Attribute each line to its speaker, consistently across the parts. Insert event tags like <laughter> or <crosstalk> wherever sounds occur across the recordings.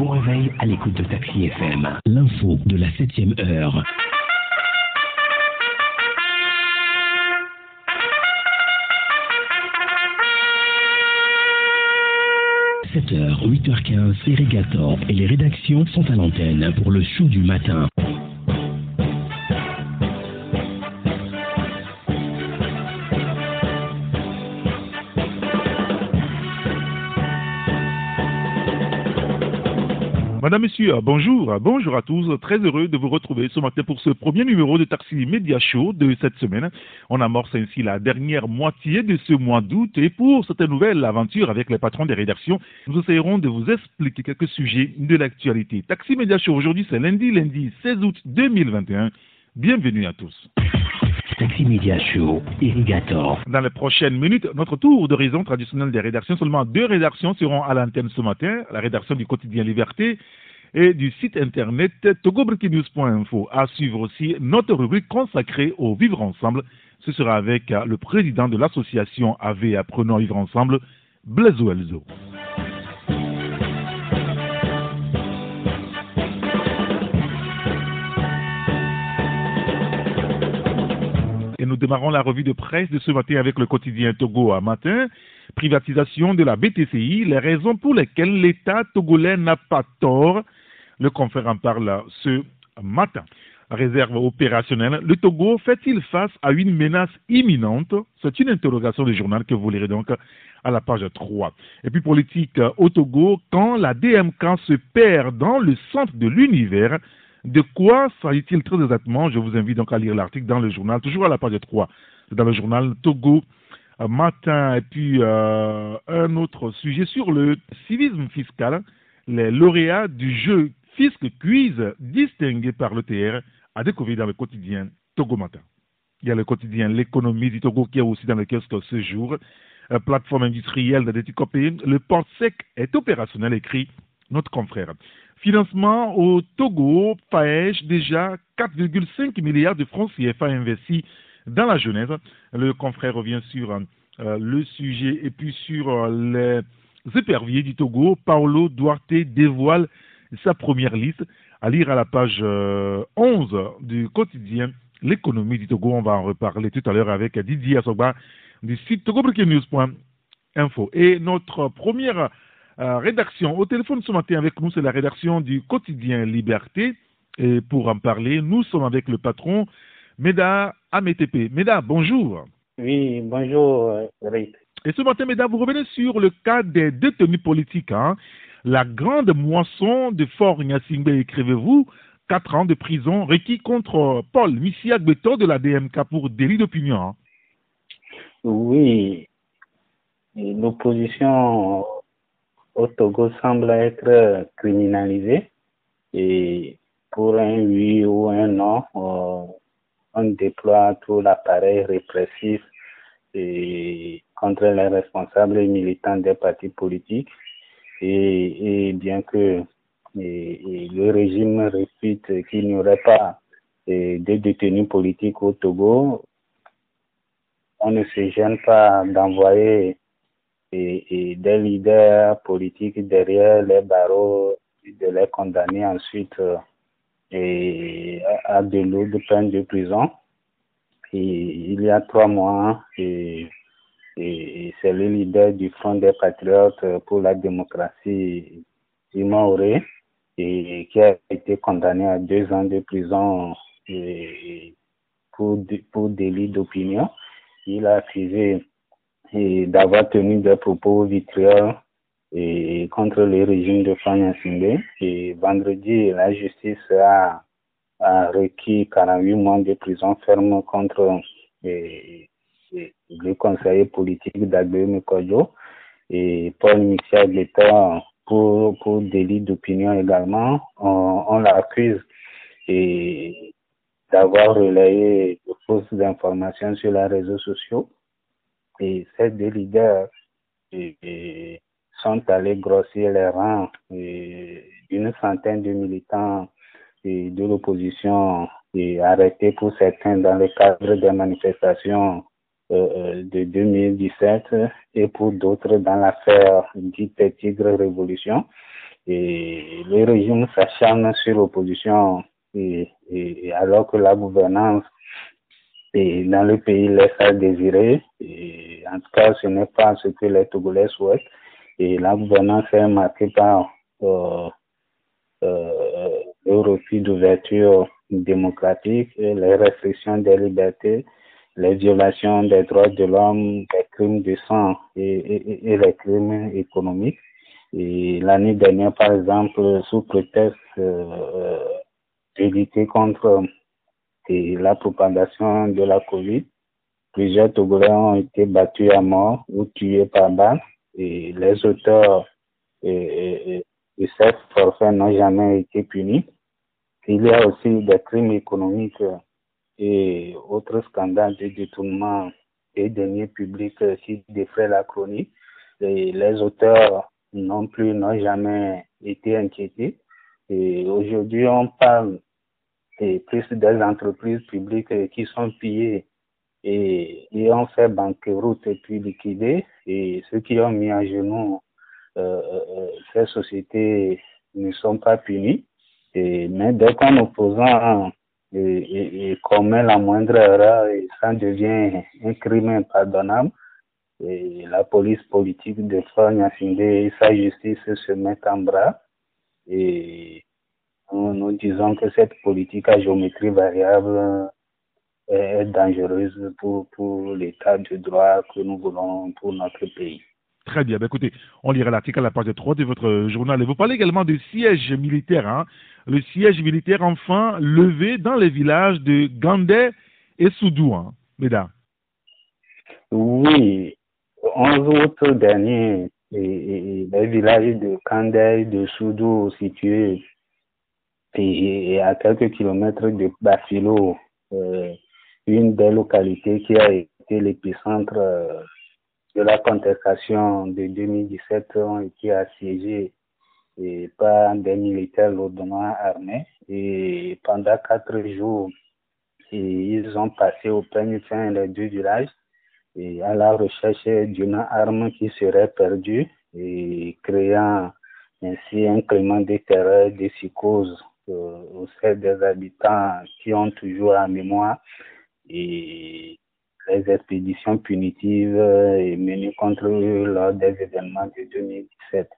Speaker 1: Bon réveil à l'écoute de Taxi FM. L'info de la 7ème heure. « 7h, 8h15, Irrigator et les rédactions sont à l'antenne pour le show du matin.
Speaker 2: Madame, Monsieur, bonjour, bonjour à tous. Très heureux de vous retrouver ce matin pour ce premier numéro de Taxi Media Show de cette semaine. On amorce ainsi la dernière moitié de ce mois d'août et pour cette nouvelle aventure avec les patrons des rédactions, nous essayerons de vous expliquer quelques sujets de l'actualité. Taxi Media Show aujourd'hui, c'est lundi, lundi 16 août 2021. Bienvenue à tous.
Speaker 1: Taxi Media Show, Irrigator.
Speaker 2: Dans les prochaines minutes, notre tour d'horizon traditionnel des rédactions. Seulement deux rédactions seront à l'antenne ce matin. La rédaction du quotidien Liberté et du site internet togobreakingnews.info. À suivre aussi notre rubrique consacrée au Vivre Ensemble. Ce sera avec le président de l'association AV Apprenons à Vivre Ensemble, Blaise Elzo. Et nous démarrons la revue de presse de ce matin avec le quotidien Togo à matin. Privatisation de la BTCI, les raisons pour lesquelles l'État togolais n'a pas tort. Le confrère en parle ce matin. Réserve opérationnelle. Le Togo fait-il face à une menace imminente? C'est une interrogation du journal que vous lirez donc à la page 3. Et puis politique au Togo, quand la DMK se perd dans le centre de l'univers, de quoi s'agit-il très exactement? Je vous invite donc à lire l'article dans le journal, toujours à la page 3, dans le journal Togo euh, matin. Et puis euh, un autre sujet sur le civisme fiscal, les lauréats du jeu Fisc Quiz distingués par l'ETR à découvrir dans le quotidien Togo. Il y a le quotidien L'économie du Togo qui est aussi dans le kiosque ce jour. Euh, plateforme industrielle de Déticopé. Le port sec est opérationnel, écrit notre confrère. Financement au Togo, Paèche, déjà 4,5 milliards de francs CFA investis dans la jeunesse. Le confrère revient sur euh, le sujet et puis sur euh, les éperviers du Togo. Paolo Duarte dévoile sa première liste. À lire à la page 11 euh, du quotidien L'économie du Togo. On va en reparler tout à l'heure avec Didier Asogba du site togobreakingnews.info. Et notre première euh, rédaction au téléphone ce matin avec nous, c'est la rédaction du quotidien Liberté. Et pour en parler, nous sommes avec le patron Meda Ametepe. Meda, bonjour.
Speaker 3: Oui, bonjour, Eric.
Speaker 2: Et ce matin, Meda, vous revenez sur le cas des détenus politiques. Hein. La grande moisson de Fort Nyasingbe, écrivez-vous, quatre ans de prison requis contre Paul Missiak Beto de la DMK pour délit d'opinion. Hein.
Speaker 3: Oui, l'opposition au Togo semble être criminalisée et pour un oui ou un non, on déploie tout l'appareil répressif et contre les responsables et militants des partis politiques et, bien que le régime répète qu'il n'y aurait pas de détenus politiques au Togo, on ne se gêne pas d'envoyer des leaders politiques derrière les barreaux, de les condamner ensuite et à de lourdes peines de prison. Et il y a trois mois, et et c'est le leader du Front des Patriotes pour la démocratie, Simon Auré, et qui a été condamné à deux ans de prison pour, pour délit d'opinion. Il a accusé d'avoir tenu des propos vitrieux et contre le régime de Fanya Et vendredi, la justice a, a requis 48 mois de prison ferme contre le conseiller politique d'Agbé Kojo et Paul Michel l'État pour, pour délit d'opinion également. On, l'accuse d'avoir relayé de fausses informations sur les réseaux sociaux. Et ces deux leaders sont allés grossir les rangs d'une centaine de militants de l'opposition et arrêtés pour certains dans le cadre des manifestations de 2017 et pour d'autres dans l'affaire dite Tigre Révolution. Et le régime s'acharne sur l'opposition et, alors que la gouvernance et dans le pays laisse à désirer. Et en tout cas, ce n'est pas ce que les Togolais souhaitent. Et la gouvernance est marquée par euh, euh, le refus d'ouverture démocratique, les restrictions des libertés, les violations des droits de l'homme, les crimes de sang et, et, les crimes économiques. Et l'année dernière, par exemple, sous prétexte euh, de lutter contre la propagation de la COVID, plusieurs Togolais ont été battus à mort ou tués par balle. Et les auteurs de ces forfaits n'ont jamais été punis. Il y a aussi des crimes économiques et autres scandales de détournement des deniers publics qui défraient la chronique. Et les auteurs non plus n'ont jamais été inquiétés. Et aujourd'hui, on parle plus des entreprises publiques qui sont pillées et, et ont fait banqueroute et puis liquidées. Et ceux qui ont mis à genoux euh, euh, ces sociétés ne sont pas punis. Et, mais dès qu'un opposant et, et, commet la moindre erreur, et ça devient un crime impardonnable. Et la police politique de Nyasinde et sa justice se mettent en bras. Et nous, disons que cette politique à géométrie variable est dangereuse pour, pour l'état de droit que nous voulons pour notre pays.
Speaker 2: Très bien. Ben, écoutez, on lira l'article à la page 3 de votre journal. Et vous parlez également du siège militaire. Hein? Le siège militaire enfin levé dans les villages de Gandé et Soudou, hein, mesdames.
Speaker 3: Oui. 11 août dernier, les villages de Gandé et de Soudou situés à quelques kilomètres de Bafilo, euh, une des localités qui a été l'épicentre euh, de la contestation de 2017 ont été assiégées et par des militaires lourdement armés. Et pendant quatre jours ils ont passé au premier fin les deux villages et à la recherche d'une arme qui serait perdue et créant ainsi un climat de terreur, de psychose au sein des habitants qui ont toujours en mémoire et les expéditions punitives menées contre eux lors des événements de 2017.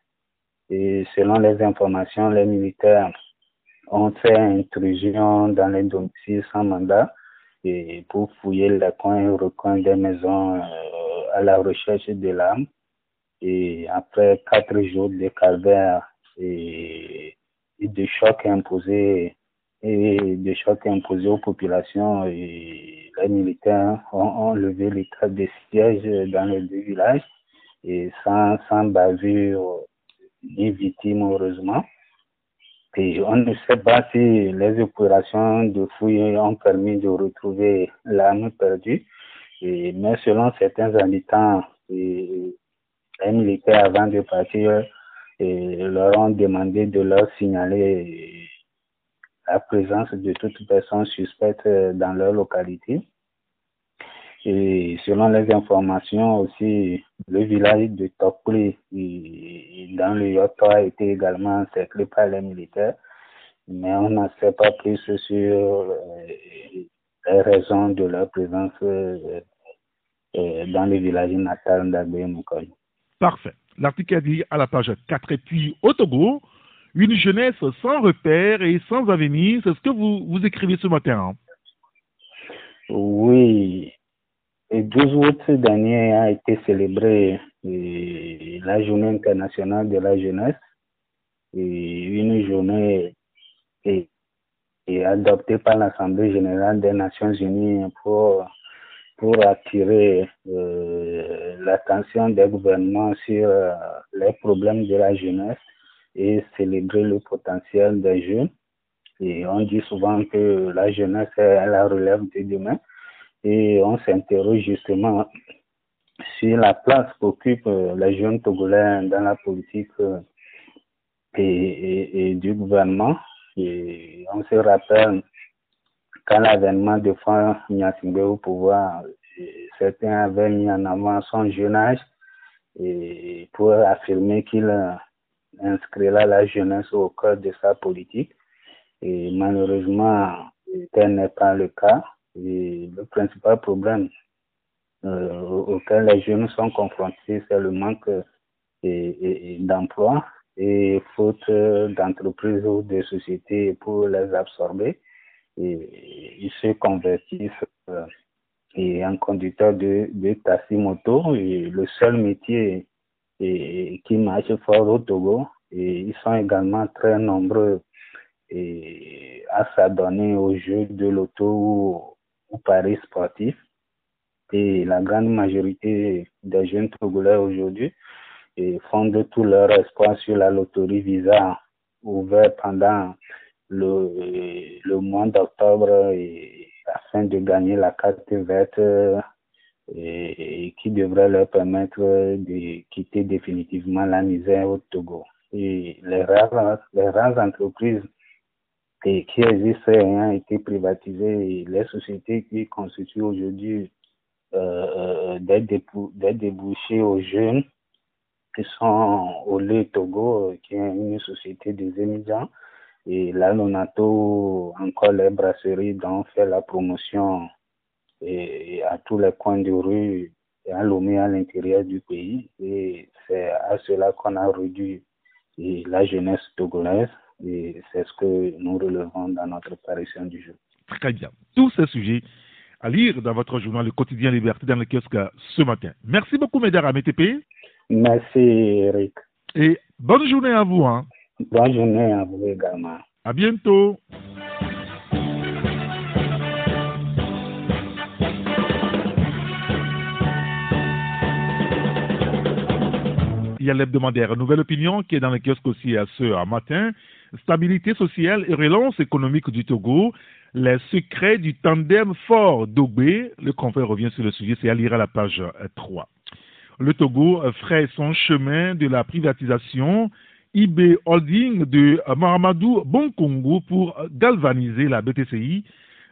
Speaker 3: Et selon les informations, les militaires ont fait intrusion dans les domiciles sans mandat et pour fouiller les coins et recoins des maisons euh, à la recherche de l'arme. Et après quatre jours de calvaire et de chocs imposés et de chocs imposés aux populations et les militaires ont, levé l'état de siège dans les deux villages et sans, sans bavure ni victime heureusement. Et on ne sait pas si les opérations de fouille ont permis de retrouver l'arme perdue. Et, mais selon certains habitants, les militaires avant de partir et leur ont demandé de leur signaler la présence de toute personne suspecte dans leur localité. Et selon les informations aussi, le village de Tokli dans le Yoto a été également encerclé par les militaires, mais on n'en sait pas plus sur euh, les raisons de leur présence euh, euh, dans le village natal d'Agbé
Speaker 2: Parfait. L'article dit à la page 4. Et puis, au Togo, une jeunesse sans repère et sans avenir, c'est ce que vous, écrivez ce matin. Hein?
Speaker 3: Oui. Le 12 août dernier a été célébré euh, la journée internationale de la jeunesse. Une journée adoptée par l'Assemblée générale des Nations unies pour pour attirer euh, l'attention des gouvernements sur euh, les problèmes de la jeunesse et célébrer le potentiel des jeunes. Et on dit souvent que la jeunesse est la relève de demain. Et on s'interroge justement sur la place qu'occupent euh, les jeunes Togolais dans la politique et, du gouvernement. Et on se rappelle quand l'avènement de Franck Nyasingbe au pouvoir, certains avaient mis en avant son jeune âge et pour affirmer qu'il inscrira la jeunesse au cœur de sa politique. Et malheureusement, tel n'est pas le cas. Et le principal problème euh, auquel les jeunes sont confrontés, c'est le manque d'emploi et faute d'entreprises ou de sociétés pour les absorber. Et ils se convertissent euh, et en conducteur de, de taxi moto. Et le seul métier qui marche fort au Togo. Et ils sont également très nombreux à s'adonner aux jeux de l'auto ou paris sportif. Et la grande majorité des jeunes Togolais aujourd'hui fondent tout leur espoir sur la loterie Visa ouverte pendant le, le mois d'octobre afin de gagner la carte verte et, qui devrait leur permettre de quitter définitivement la misère au Togo. Et les rares, les rares entreprises et qui existent ayant été privatisées, les sociétés qui constituent aujourd'hui euh, euh des, débouchés aux jeunes qui sont au lait Togo, qui est une société des émigrants. Et là, on a tout encore les brasseries dont fait la promotion et à tous les coins de rue et à Lomé à l'intérieur du pays. Et c'est à cela qu'on a réduit la jeunesse togolaise et c'est ce que nous relevons dans notre apparition du jour.
Speaker 2: Très bien. Tous ces sujets à lire dans votre journal Le Quotidien Liberté dans le kiosque ce matin. Merci beaucoup, Mesdames à MTP.
Speaker 3: Merci, Eric.
Speaker 2: Et bonne journée à vous. Hein.
Speaker 3: Bonne journée à vous également.
Speaker 2: À bientôt. Il y a l'hebdomadaire Nouvelle Opinion qui est dans le kiosque aussi à ce matin. Stabilité sociale et relance économique du Togo. Les secrets du tandem fort d'Ogbe. Le confrère revient sur le sujet, c'est à lire à la page 3. Le Togo ferait son chemin de la privatisation IB Holding de Mahamadou Bonkongo pour galvaniser la BTCI.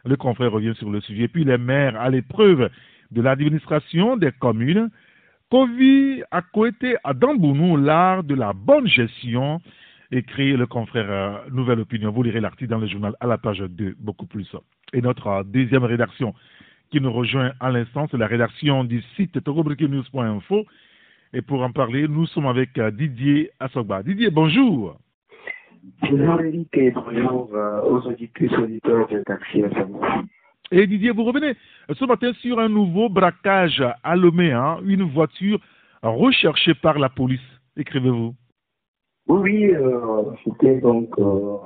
Speaker 2: Le confrère revient sur le sujet. Puis les maires à l'épreuve de l'administration des communes Kovi a coété à Dambounou l'art de la bonne gestion, écrit le confrère euh, Nouvelle Opinion. Vous lirez l'article dans le journal à la page 2, beaucoup plus. Et notre euh, deuxième rédaction qui nous rejoint à l'instant, c'est la rédaction du site togobreakingnews.info. Et pour en parler, nous sommes avec euh, Didier Assogba. Didier, bonjour.
Speaker 4: Bonjour et bonjour aux auditeurs, auditeurs de Taxi
Speaker 2: et Didier, vous revenez ce matin sur un nouveau braquage à Lomé, hein, une voiture recherchée par la police. Écrivez-vous.
Speaker 4: Oui, euh, c'était donc euh,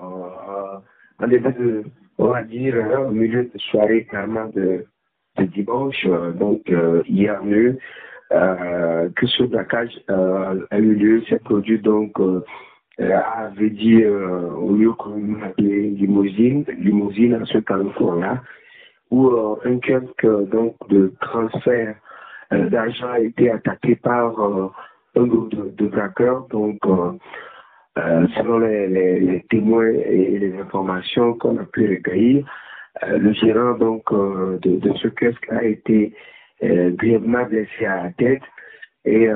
Speaker 4: un débat de, on va dire, au milieu de soirée carrément de, dimanche, euh, donc hier nuit, que ce braquage a eu lieu, s'est produit donc avait dit au lieu qu'on appelait limousine, limousine à ce carrefour-là, où euh, un kiosque donc, de transfert euh, d'argent a été attaqué par euh, un groupe de, de. Donc, selon les, témoins et les informations qu'on a pu recueillir, le gérant donc de, ce kiosque a été grièvement blessé à la tête et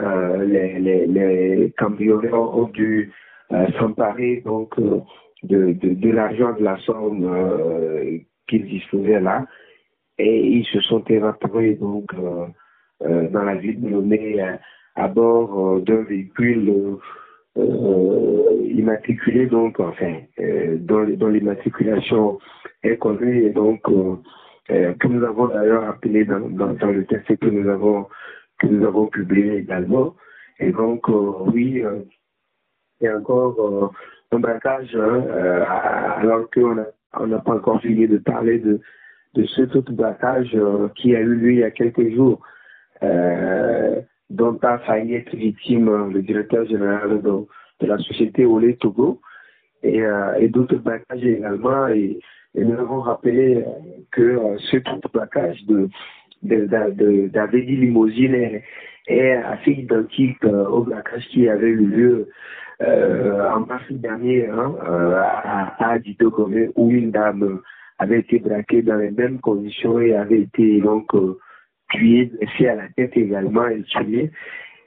Speaker 4: les, les, cambrioleurs ont dû s'emparer donc de l'argent de la somme qu'ils disposaient là. Et ils se sont évaporés donc euh, euh, dans la ville de Lomé à, bord d'un véhicule immatriculé donc enfin dont, l'immatriculation est connue. Et donc que nous avons d'ailleurs appelé dans, dans, le texte que nous avons que nous avons publié également. Et donc oui il y a encore un braquage hein, alors qu'on n'a on n'a pas encore fini de parler de de ce autre braquage euh, qui a eu lieu il y a quelques jours, euh, dont a failli être victime euh, le directeur général de, la société Olé Togo et, d'autres braquages également. Et, nous avons rappelé que ce autre braquage de, de, Limousine est, assez identique au braquage qui avait eu lieu en mars dernier hein, à, à Dito où une dame avait été braqué dans les mêmes conditions et avait été donc euh, tué, blessé à la tête également et tué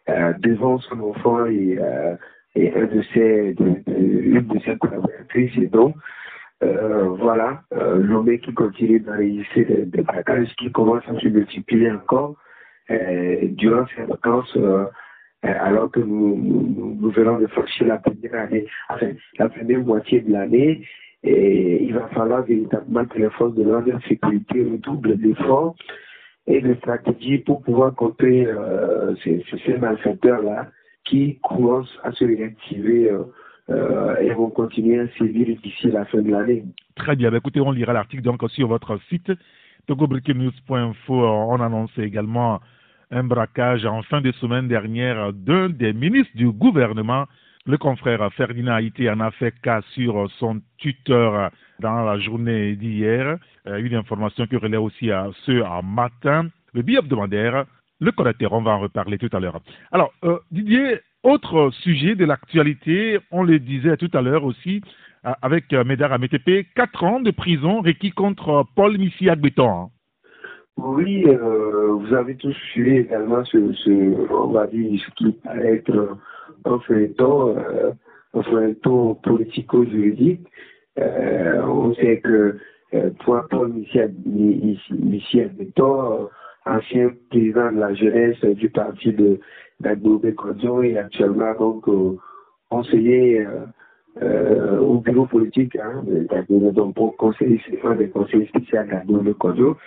Speaker 4: euh, devant son enfant et euh, et un de ses, une de ses collaboratrices. Et donc, voilà, euh, qui continue d'enregistrer des, des braquages qui commencent à se multiplier encore durant ces vacances alors que nous, venons de franchir la première année, enfin, la première moitié de l'année, il va falloir véritablement que les forces de l'ordre et sécurité redoublent d'efforts et de stratégies pour pouvoir contrer euh, ces, malfaiteurs-là qui commencent à se réactiver euh, euh, et vont continuer à sévir d'ici la fin de l'année.
Speaker 2: Très bien. Ben, écoutez, on lira l'article donc sur votre site togobreakingnews.info. On annonce également un braquage en fin de semaine dernière d'un des ministres du gouvernement. Le confrère Ferdinand Haïti en a fait cas sur son tuteur dans la journée d'hier. Euh, une information qui relaie aussi à ce matin. Le billet hebdomadaire, le collecteur, on va en reparler tout à l'heure. Alors, euh, Didier, autre sujet de l'actualité, on le disait tout à l'heure aussi, avec Médard Amétépé, 4 ans de prison requis contre Paul Missi Béton.
Speaker 4: Oui, euh, vous avez tous suivi également ce, on va dire, ce qui paraît être un feuilleton, euh, un feuilleton politico-juridique. Euh, on sait que euh, Paul Michel Béton, ancien président de la jeunesse du parti de d'Agbobé Kodjo et actuellement donc euh, conseiller euh, au bureau politique hein, donc pour conseiller des conseillers spéciaux Kodjo,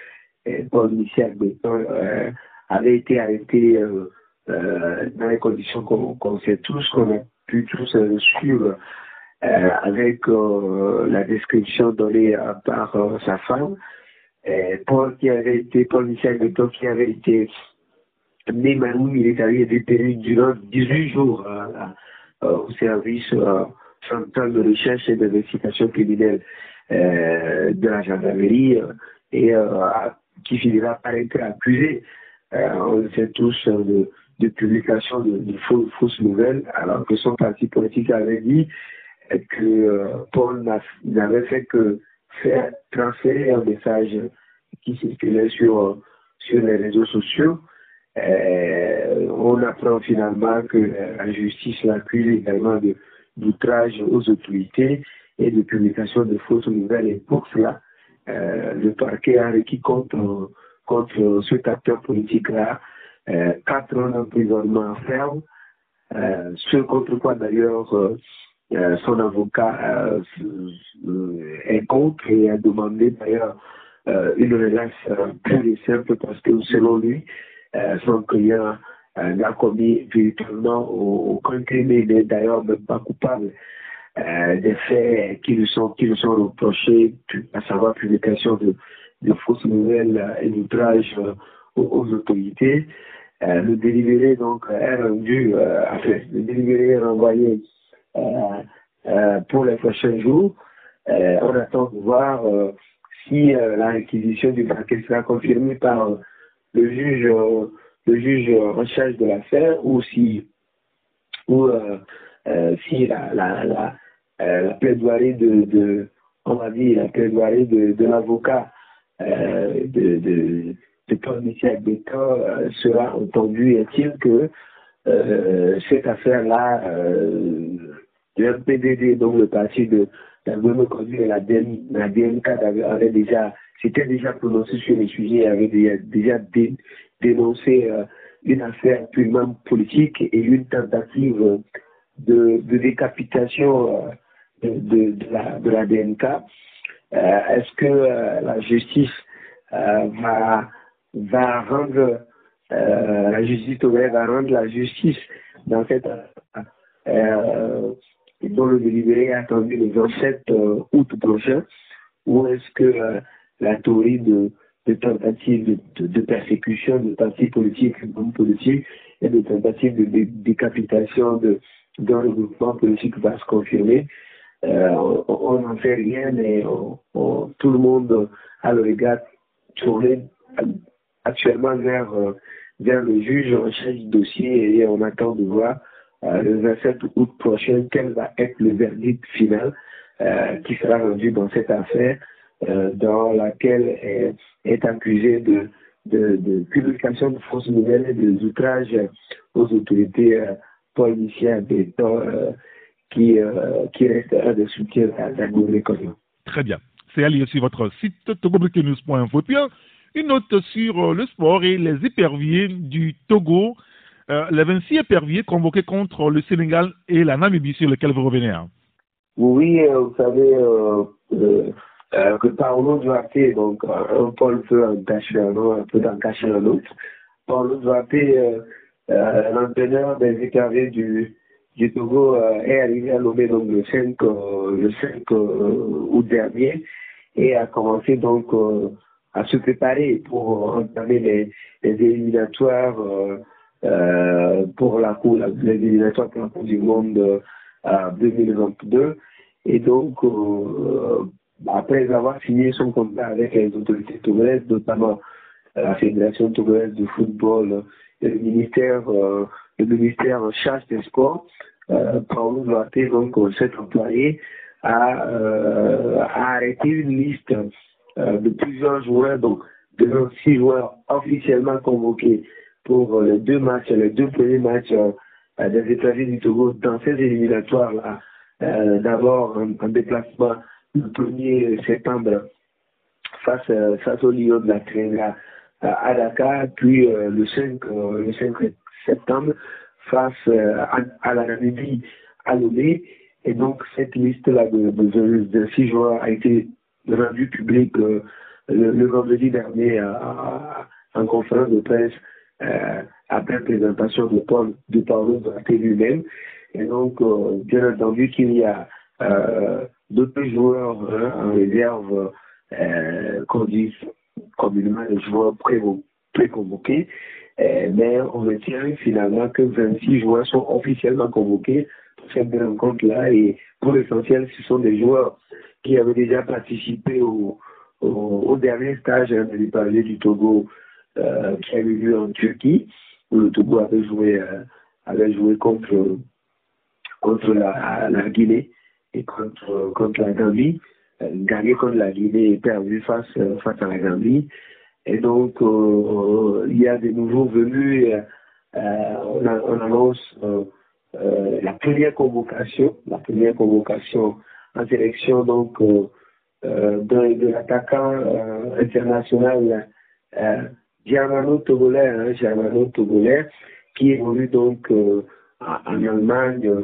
Speaker 4: Paul Michel Béton euh, avait été arrêté euh, dans les conditions qu'on sait tous, qu'on a pu tous suivre avec la description donnée par sa femme. Paul qui avait été, Paul Michel Béton qui avait été Neymanou militaire est détenu durant 18 jours au service central de recherche et d'investigation criminelle de la gendarmerie et qui finira par être accusé, euh, on le sait tous, euh, de, de publication de, de fausses, nouvelles, alors que son parti politique avait dit que euh, Paul n'avait fait que faire transférer un message qui circulait sur, sur les réseaux sociaux. on apprend finalement que la justice l'accuse également d'outrage aux autorités et de publication de fausses nouvelles. Et pour cela, euh, le parquet a requis contre, contre cet acteur politique-là euh, quatre ans d'emprisonnement ferme, euh, ce contre quoi d'ailleurs son avocat est contre et a demandé d'ailleurs une relâche plus et simple parce que selon lui, son client n'a commis véritablement aucun crime et n'est d'ailleurs même pas coupable euh, des faits qui lui sont, qui lui sont reprochés, à savoir publication de, de fausses nouvelles et outrage euh, aux, autorités. Euh, le délibéré donc est rendu, enfin, le délibéré est renvoyé pour les prochains jours. on attend de voir si la réquisition du paquet sera confirmée par le juge, le juge en charge de l'affaire ou si, ou si la, la, la, euh, la plaidoirie de, de, on va dire, la plaidoirie de, l'avocat euh, de, de, de Paul Michel Béton euh, sera entendue. Est-il que euh, cette affaire-là, euh, le PDD, donc le parti de la conduit et la, DM, la DMK avait, déjà, s'était déjà prononcé sur les sujets, avait déjà, déjà euh, une affaire purement politique et une tentative de, décapitation de, de, la, DNK. Euh, Est-ce que euh, la justice euh, va, rendre la justice va rendre la justice dans cette dont le délibéré est attendu le 27 août prochain, ou est-ce que la théorie de, de tentative de, de, persécution de partis politiques, de politiques, et de tentative de, décapitation d'un regroupement politique va se confirmer euh, on n'en fait rien, mais tout le monde a le regard tourné actuellement vers, euh, vers le juge en charge du dossier et on attend de voir euh, le 27 août prochain quel va être le verdict final qui sera rendu dans cette affaire dans laquelle est, est accusé de, de, de, publication de fausses nouvelles et de outrages aux autorités Paul Michel euh, qui, euh, qui reste un des soutiens de la nouvelle
Speaker 2: Très bien. C'est aller sur votre site togobreaknews.info. Puis une note sur le sport et les éperviers du Togo. les 26 éperviers convoqués contre le Sénégal et la Namibie sur lesquels vous revenez. Hein.
Speaker 4: Oui, vous savez que Paolo Duarte, donc un pôle peut en cacher un autre, peut en cacher Duarte euh, l'entraîneur des écarriers du, du Togo euh, est arrivé à Lomé donc le 5, euh, le 5 août dernier et a commencé donc à se préparer pour entamer les, les éliminatoires pour la cour, les éliminatoires pour la Coupe du Monde 2022. Et donc, après avoir signé son contrat avec les autorités togolaises, notamment la Fédération togolaise de football, le ministère, euh, le ministère chasse des sports, euh, Paolo Duarte, donc cet employé, a, euh, a arrêté une liste euh, de plusieurs joueurs, donc de six joueurs officiellement convoqués pour les deux matchs, les deux premiers matchs des étrangers du Togo dans ces éliminatoires-là. D'abord un, déplacement le 1er septembre face, face au Lyon de la Tréga à Dakar, puis euh, le, 5, euh, le 5 septembre face euh, à, la Namibie à Lomé. Et donc cette liste-là de, de, six joueurs a été rendue publique le, vendredi dernier en conférence de presse après présentation de Paul de Paulo lui-même. Et donc, bien entendu qu'il y a d'autres joueurs hein, en réserve qu'on dit communément les joueurs pré-convoqués, euh, mais on retient finalement que 26 joueurs sont officiellement convoqués pour cette rencontre-là et pour l'essentiel, ce sont des joueurs qui avaient déjà participé au, dernier stage hein, de du Togo euh, qui avait lieu en Turquie, où le Togo avait joué, euh, avait joué contre, contre la Guinée contre, contre la Gambie. Euh, gagné contre la Guinée et perdu face, euh, face à la Gambie. Et donc, euh, il y a des nouveaux venus. on, on, annonce la première convocation, la première convocation en sélection donc de, de l'attaquant international Germano Togolais, hein, qui évolue donc en, Allemagne.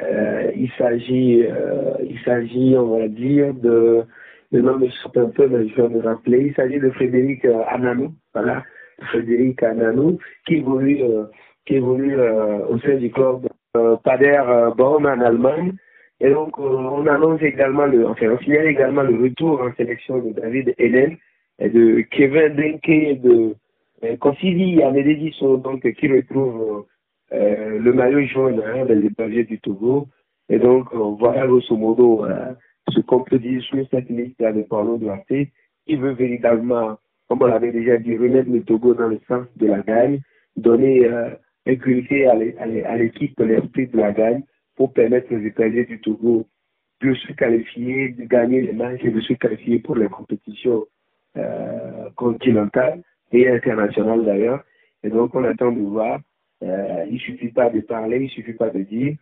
Speaker 4: Euh, il s'agit, euh, il s'agit, on va dire, de, le nom me un peu, mais je vais me rappeler. Il s'agit de Frédéric euh, Ananou, voilà, Frédéric Ananou, qui évolue, qui évolue au sein du club Pader Baum en Allemagne. Et donc, on annonce également le, enfin, on signale également le retour en sélection de David Hélène et de Kevin Denke et de Kosili Amedediso, donc, qui retrouve euh, le maillot jaune hein, des étrangers du Togo. Et donc, euh, voilà grosso modo euh, ce qu'on peut dire sur cette liste de Paulo Duarte, qui veut véritablement, comme on l'avait déjà dit, remettre le Togo dans le sens de la gagne, donner euh, inculquer à l'équipe l'esprit de la gagne pour permettre aux étrangers du Togo de se qualifier, de gagner les matchs et de se qualifier pour les compétitions continentales et internationales d'ailleurs. Et donc, on attend de voir il ne suffit pas de parler, il ne suffit pas de dire,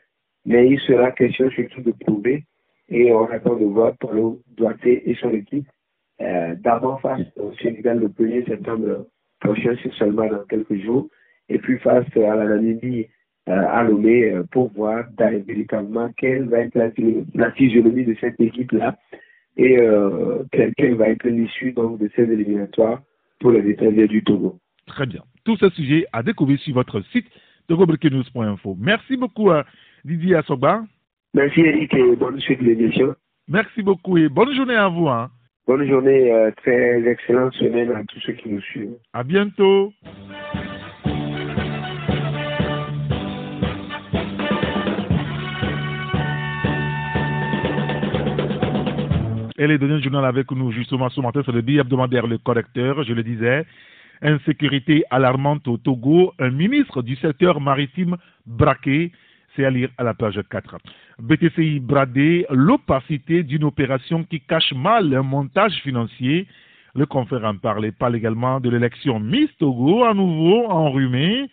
Speaker 4: mais il sera question surtout de prouver. Et on attend de voir Paulo Duarte et son équipe euh, d'abord face au Sénégal le 1er septembre prochain, c'est seulement dans quelques jours, et puis face à la euh, à Lomé euh, pour voir véritablement quelle va être la, physionomie de cette équipe-là et quelle, va être l'issue donc de ces éliminatoires pour les étrangers du Togo.
Speaker 2: Très bien. Tous ces sujets à découvrir sur votre site de gobriquenews.info. Merci beaucoup à Didier Assoba.
Speaker 4: Merci Eric et bonne suite de l'émission.
Speaker 2: Merci beaucoup et bonne journée à vous. Hein.
Speaker 4: Bonne journée, euh, très excellente semaine à tous ceux qui nous suivent.
Speaker 2: À bientôt. Et les derniers journal avec nous justement ce matin, c'est le dit hebdomadaire Le Correcteur, je le disais. Insécurité alarmante au Togo, un ministre du secteur maritime braqué, c'est à lire à la page 4. BTCI bradé, l'opacité d'une opération qui cache mal un montage financier. Le confrère en parlait, parle également de l'élection Miss Togo, à nouveau enrhumée.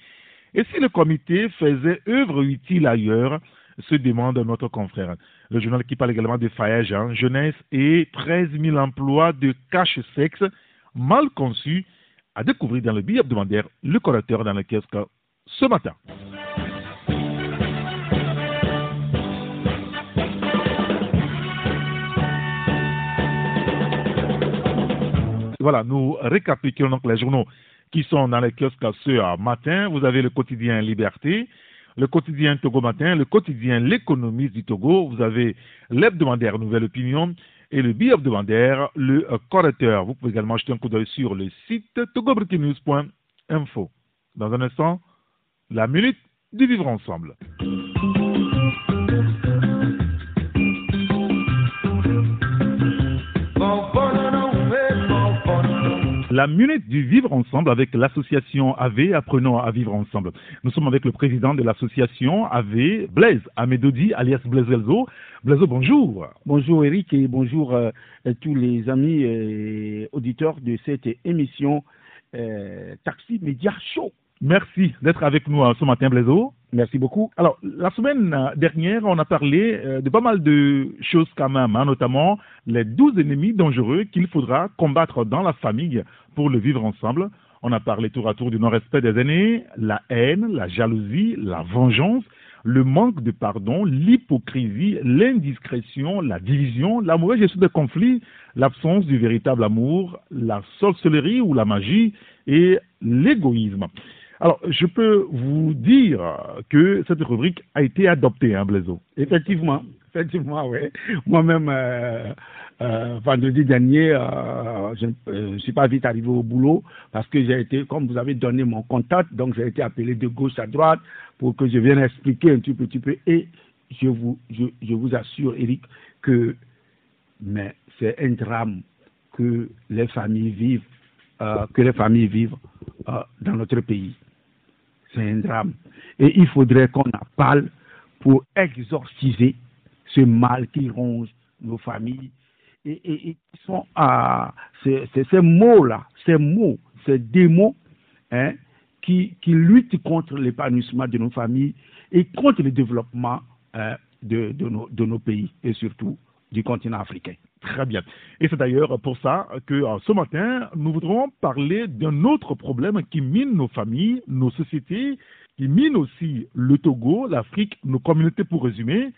Speaker 2: Et si le comité faisait œuvre utile ailleurs, se demande notre confrère. Le journal qui parle également de faillage, hein, jeunesse et 13 000 emplois de cache-sexe mal conçus à découvrir dans le billet hebdomadaire Le correcteur dans le kiosque ce matin. Voilà, nous récapitulons donc les journaux qui sont dans les kiosques ce matin. Vous avez le quotidien Liberté, le quotidien Togo Matin, le quotidien L'économiste du Togo. Vous avez l'hebdomadaire Nouvelle Opinion et le bi-hebdomadaire Le Correcteur. Vous pouvez également jeter un coup d'œil sur le site togobreakingnews.info. Dans un instant, la minute du vivre ensemble. La minute du vivre ensemble avec l'association AV, apprenons à vivre ensemble. Nous sommes avec le président de l'association AV, Blaise Amedodi, alias Blaise Elzo. Blaise, bonjour.
Speaker 5: Bonjour Eric et bonjour euh, à tous les amis et auditeurs de cette émission euh, Taxi Média Show.
Speaker 2: Merci d'être avec nous euh, ce matin, Blaiseau.
Speaker 5: Merci beaucoup.
Speaker 2: Alors, la semaine euh, dernière, on a parlé euh, de pas mal de choses quand même, hein, notamment les douze ennemis dangereux qu'il faudra combattre dans la famille pour le vivre ensemble. On a parlé tour à tour du non-respect des aînés, la haine, la jalousie, la vengeance, le manque de pardon, l'hypocrisie, l'indiscrétion, la division, la mauvaise gestion des conflits, l'absence du véritable amour, la sorcellerie ou la magie et l'égoïsme. Alors, je peux vous dire que cette rubrique a été adoptée, hein, Blaiseau.
Speaker 5: Effectivement, effectivement, oui. Moi-même, euh, euh, vendredi dernier, euh, je ne suis pas vite arrivé au boulot parce que j'ai été, comme vous avez donné mon contact, donc j'ai été appelé de gauche à droite pour que je vienne expliquer un petit, petit peu. Et je vous, je, je vous assure, Eric, que c'est un drame que les familles vivent, que les familles vivent dans notre pays c'est un drame. Et il faudrait qu'on en parle pour exorciser ce mal qui ronge nos familles. Et, et, sont à ces, mots-là, ces mots, ces démons hein, qui, qui luttent contre l'épanouissement de nos familles et contre le développement hein, de, de, nos, de nos pays et surtout du continent africain.
Speaker 2: Très bien. Et c'est d'ailleurs pour ça que euh, ce matin, nous voudrons parler d'un autre problème qui mine nos familles, nos sociétés, qui mine aussi le Togo, l'Afrique, nos communautés pour résumer,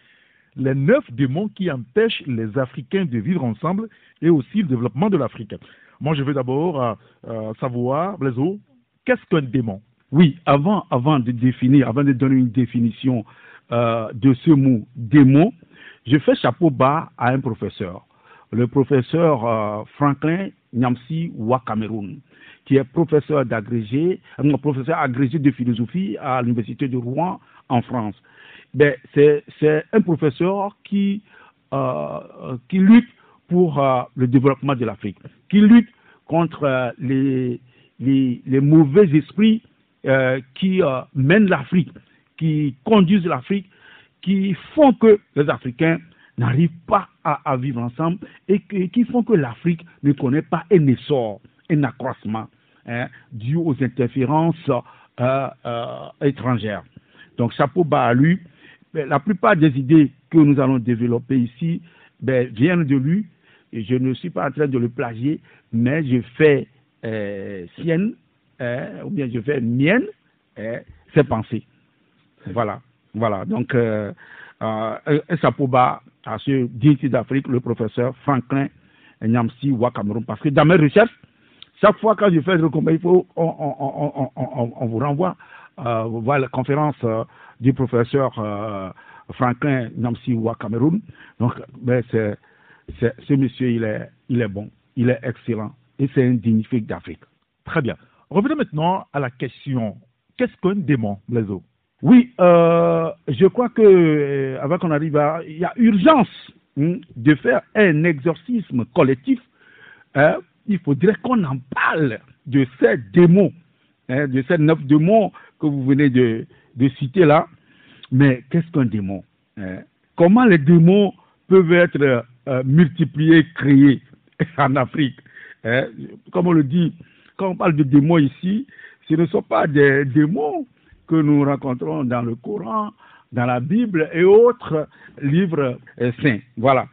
Speaker 2: les neuf démons qui empêchent les Africains de vivre ensemble et aussi le développement de l'Afrique. Moi, je veux d'abord euh, euh, savoir, Blaiseau, qu'est-ce qu'un démon?
Speaker 5: Oui, avant, avant de définir, avant de donner une définition de ce mot démon, je fais chapeau bas à un professeur le professeur euh, Franklin Nyamsi Cameroun, qui est professeur d'agrégé, un professeur agrégé de philosophie à l'université de Rouen en France. Ben, c'est un professeur qui, euh, qui lutte pour euh, le développement de l'Afrique, qui lutte contre les, les, les, mauvais esprits qui mènent l'Afrique, qui conduisent l'Afrique, qui font que les Africains n'arrivent pas à, vivre ensemble et qui font que l'Afrique ne connaît pas un essor, un accroissement hein, dû aux interférences euh, euh, étrangères. Donc, chapeau bas à lui. la plupart des idées que nous allons développer ici ben, viennent de lui. Je ne suis pas en train de le plagier, mais je fais euh, sienne, hein, ou bien je fais mienne, hein, ses pensées. Voilà. Voilà. Donc, un chapeau bas à ce dignité d'Afrique, le professeur Franklin Nyamsi Cameroun. Parce que dans mes recherches, chaque fois que je fais le combat, il faut, on, vous renvoie euh, la conférence euh, du professeur euh, Franklin Nyamsi Cameroun. Donc, ben, c'est, ce monsieur, il est, il est bon, il est excellent et c'est un dignifique d'Afrique.
Speaker 2: Très bien. Revenons maintenant à la question qu'est-ce qu'un démon, Blaiseau
Speaker 5: oui, euh, je crois que euh, avant qu'on arrive à, il y a urgence hein, de faire un exorcisme collectif. Hein. il faudrait qu'on en parle de ces démons, hein, de ces neuf démons que vous venez de, citer là. Mais qu'est-ce qu'un démon Comment les démons peuvent être euh, multipliés, créés <laughs> en Afrique Comme on le dit, quand on parle de démons ici, ce ne sont pas des démons que nous rencontrons dans le Coran, dans la Bible et autres livres euh, saints. Voilà.